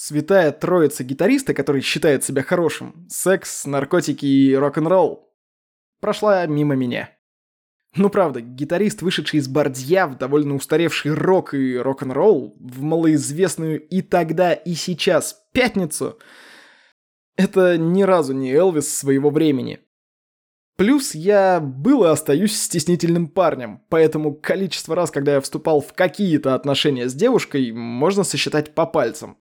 Святая троица гитариста, который считает себя хорошим. Секс, наркотики и рок-н-ролл. Прошла мимо меня. Ну правда, гитарист, вышедший из Бардья в довольно устаревший рок и рок-н-ролл, в малоизвестную и тогда, и сейчас пятницу, это ни разу не Элвис своего времени. Плюс я был и остаюсь стеснительным парнем, поэтому количество раз, когда я вступал в какие-то отношения с девушкой, можно сосчитать по пальцам.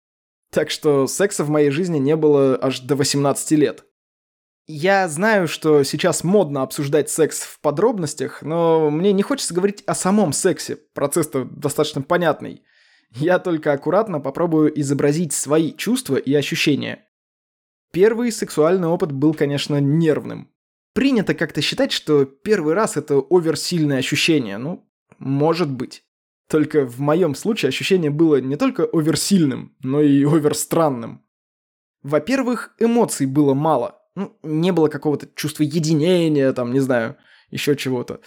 Так что секса в моей жизни не было аж до 18 лет. Я знаю, что сейчас модно обсуждать секс в подробностях, но мне не хочется говорить о самом сексе, процесс-то достаточно понятный. Я только аккуратно попробую изобразить свои чувства и ощущения. Первый сексуальный опыт был, конечно, нервным. Принято как-то считать, что первый раз это оверсильное ощущение. Ну, может быть. Только в моем случае ощущение было не только оверсильным, но и оверстранным. Во-первых, эмоций было мало. Ну, не было какого-то чувства единения, там, не знаю, еще чего-то.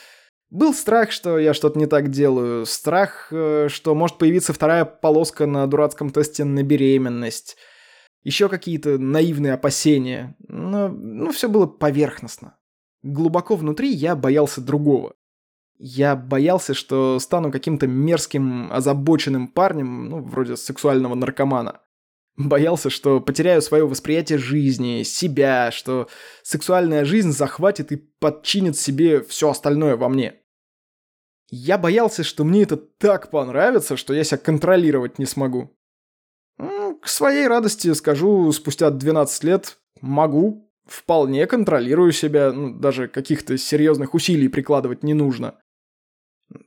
Был страх, что я что-то не так делаю. Страх, э, что может появиться вторая полоска на дурацком тесте на беременность еще какие-то наивные опасения, но ну, все было поверхностно. Глубоко внутри я боялся другого. Я боялся, что стану каким-то мерзким, озабоченным парнем, ну, вроде сексуального наркомана. Боялся, что потеряю свое восприятие жизни, себя, что сексуальная жизнь захватит и подчинит себе все остальное во мне. Я боялся, что мне это так понравится, что я себя контролировать не смогу. К своей радости скажу, спустя 12 лет могу, вполне контролирую себя, ну, даже каких-то серьезных усилий прикладывать не нужно.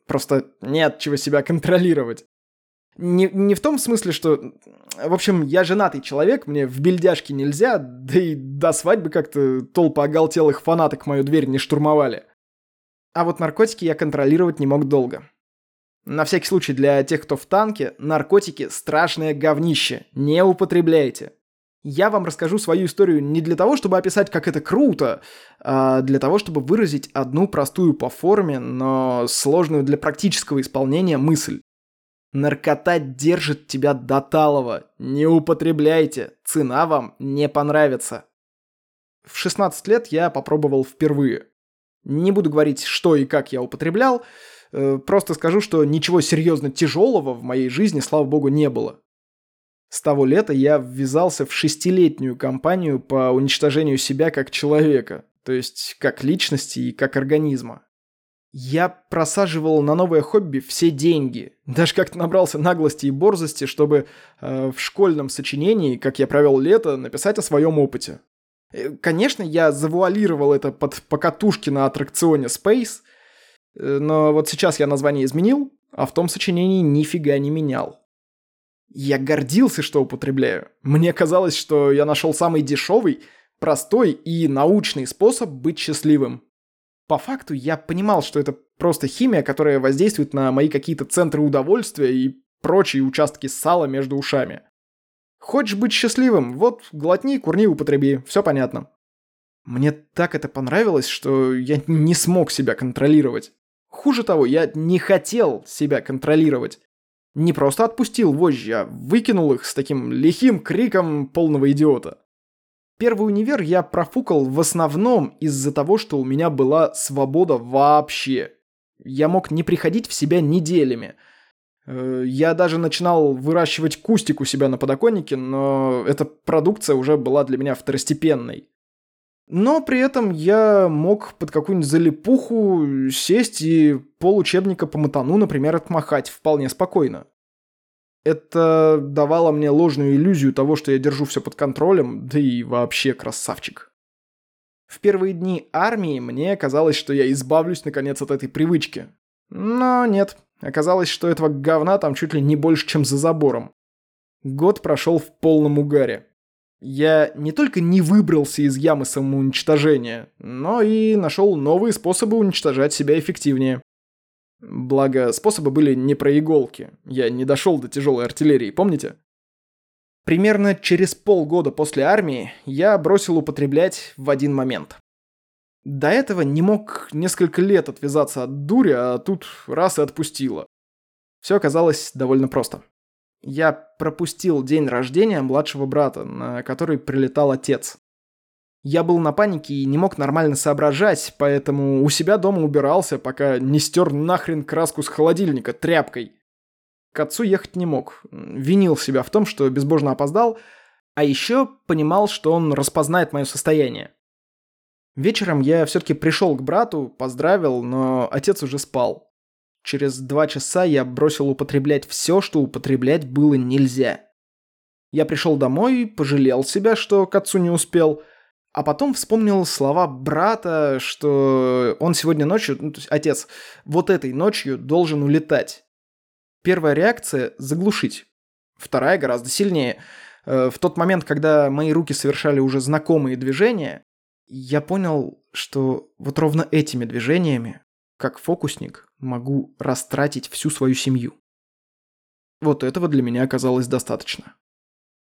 Просто нет чего себя контролировать. Не, не в том смысле, что... В общем, я женатый человек, мне в бельдяшке нельзя, да и до свадьбы как-то толпа оголтелых фанаток мою дверь не штурмовали. А вот наркотики я контролировать не мог долго. На всякий случай для тех, кто в танке, наркотики – страшное говнище. Не употребляйте. Я вам расскажу свою историю не для того, чтобы описать, как это круто, а для того, чтобы выразить одну простую по форме, но сложную для практического исполнения мысль. Наркота держит тебя до талого. Не употребляйте. Цена вам не понравится. В 16 лет я попробовал впервые. Не буду говорить, что и как я употреблял, Э, просто скажу, что ничего серьезно тяжелого в моей жизни, слава богу, не было. С того лета я ввязался в шестилетнюю кампанию по уничтожению себя как человека, то есть как личности и как организма. Я просаживал на новое хобби все деньги. Даже как-то набрался наглости и борзости, чтобы э, в школьном сочинении, как я провел лето, написать о своем опыте. Э, конечно, я завуалировал это под покатушки на аттракционе Space, Э, но вот сейчас я название изменил, а в том сочинении нифига не менял. Я гордился, что употребляю. Мне казалось, что я нашел самый дешевый, простой и научный способ быть счастливым. По факту я понимал, что это просто химия, которая воздействует на мои какие-то центры удовольствия и прочие участки сала между ушами. Хочешь быть счастливым? Вот, глотни, курни, употреби. Все понятно. Мне так это понравилось, что я не смог себя контролировать. Хуже того, я не хотел себя контролировать. Не просто отпустил вожжи, а выкинул их с таким лихим криком полного идиота. Первый универ я профукал в основном из-за того, что у меня была свобода вообще. Я мог не приходить в себя неделями. Э, я даже начинал выращивать кустик у себя на подоконнике, но эта продукция уже была для меня второстепенной. Но при этом я мог под какую-нибудь залипуху сесть и получебника по матану, например, отмахать вполне спокойно. Это давало мне ложную иллюзию того, что я держу все под контролем, да и вообще красавчик. В первые дни армии мне казалось, что я избавлюсь наконец от этой привычки. Но нет, оказалось, что этого говна там чуть ли не больше, чем за забором. Год прошел в полном угаре. Я не только не выбрался из ямы самоуничтожения, но и нашел новые способы уничтожать себя эффективнее. Благо, способы были не про иголки. Я не дошел до тяжелой артиллерии, помните? Примерно через полгода после армии я бросил употреблять в один момент. До этого не мог несколько лет отвязаться от дури, а тут раз и отпустило. Все оказалось довольно просто. Я пропустил день рождения младшего брата, на который прилетал отец. Я был на панике и не мог нормально соображать, поэтому у себя дома убирался, пока не стер нахрен краску с холодильника тряпкой. К отцу ехать не мог. Винил себя в том, что безбожно опоздал, а еще понимал, что он распознает мое состояние. Вечером я все-таки пришел к брату, поздравил, но отец уже спал. Через два часа я бросил употреблять все, что употреблять было нельзя. Я пришел домой, пожалел себя, что к отцу не успел, а потом вспомнил слова брата, что он сегодня ночью, ну, то есть отец, вот этой ночью должен улетать. Первая реакция – заглушить. Вторая гораздо сильнее. Э, в тот момент, когда мои руки совершали уже знакомые движения, я понял, что вот ровно этими движениями, как фокусник, могу растратить всю свою семью. Вот этого для меня оказалось достаточно.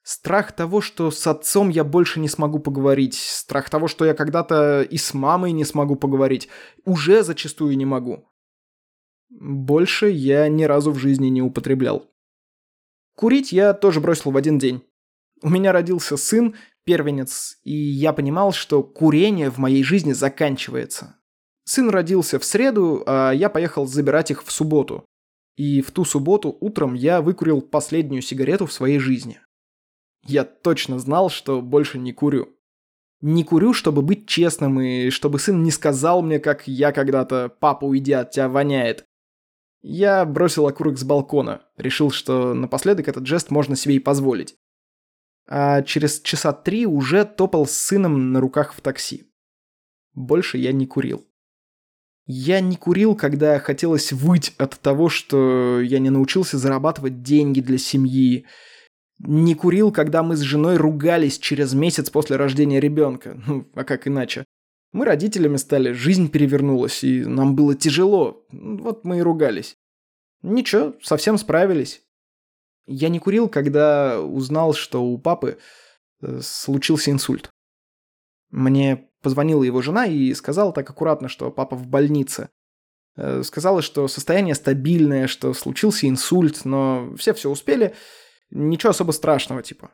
Страх того, что с отцом я больше не смогу поговорить, страх того, что я когда-то и с мамой не смогу поговорить, уже зачастую не могу. Больше я ни разу в жизни не употреблял. Курить я тоже бросил в один день. У меня родился сын, первенец, и я понимал, что курение в моей жизни заканчивается. Сын родился в среду, а я поехал забирать их в субботу. И в ту субботу утром я выкурил последнюю сигарету в своей жизни. Я точно знал, что больше не курю. Не курю, чтобы быть честным, и чтобы сын не сказал мне, как я когда-то «папа, уйди, от тебя воняет». Я бросил окурок с балкона, решил, что напоследок этот жест можно себе и позволить. А через часа три уже топал с сыном на руках в такси. Больше я не курил. Я не курил, когда хотелось выть от того, что я не научился зарабатывать деньги для семьи, не курил, когда мы с женой ругались через месяц после рождения ребенка. Ну, а как иначе? Мы родителями стали, жизнь перевернулась, и нам было тяжело. Вот мы и ругались. Ничего, совсем справились. Я не курил, когда узнал, что у папы э, случился инсульт. Мне позвонила его жена и сказала так аккуратно, что папа в больнице. Э, сказала, что состояние стабильное, что случился инсульт, но все все успели, Ничего особо страшного, типа.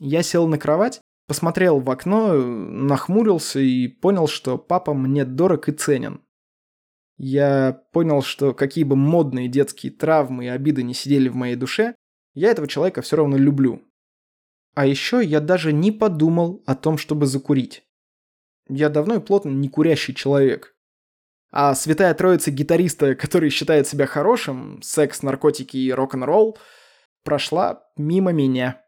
Я сел на кровать, посмотрел в окно, нахмурился и понял, что папа мне дорог и ценен. Я понял, что какие бы модные детские травмы и обиды не сидели в моей душе, я этого человека все равно люблю. А еще я даже не подумал о том, чтобы закурить. Я давно и плотно не курящий человек. А святая троица гитариста, который считает себя хорошим, секс, наркотики и рок-н-ролл – прошла мимо меня.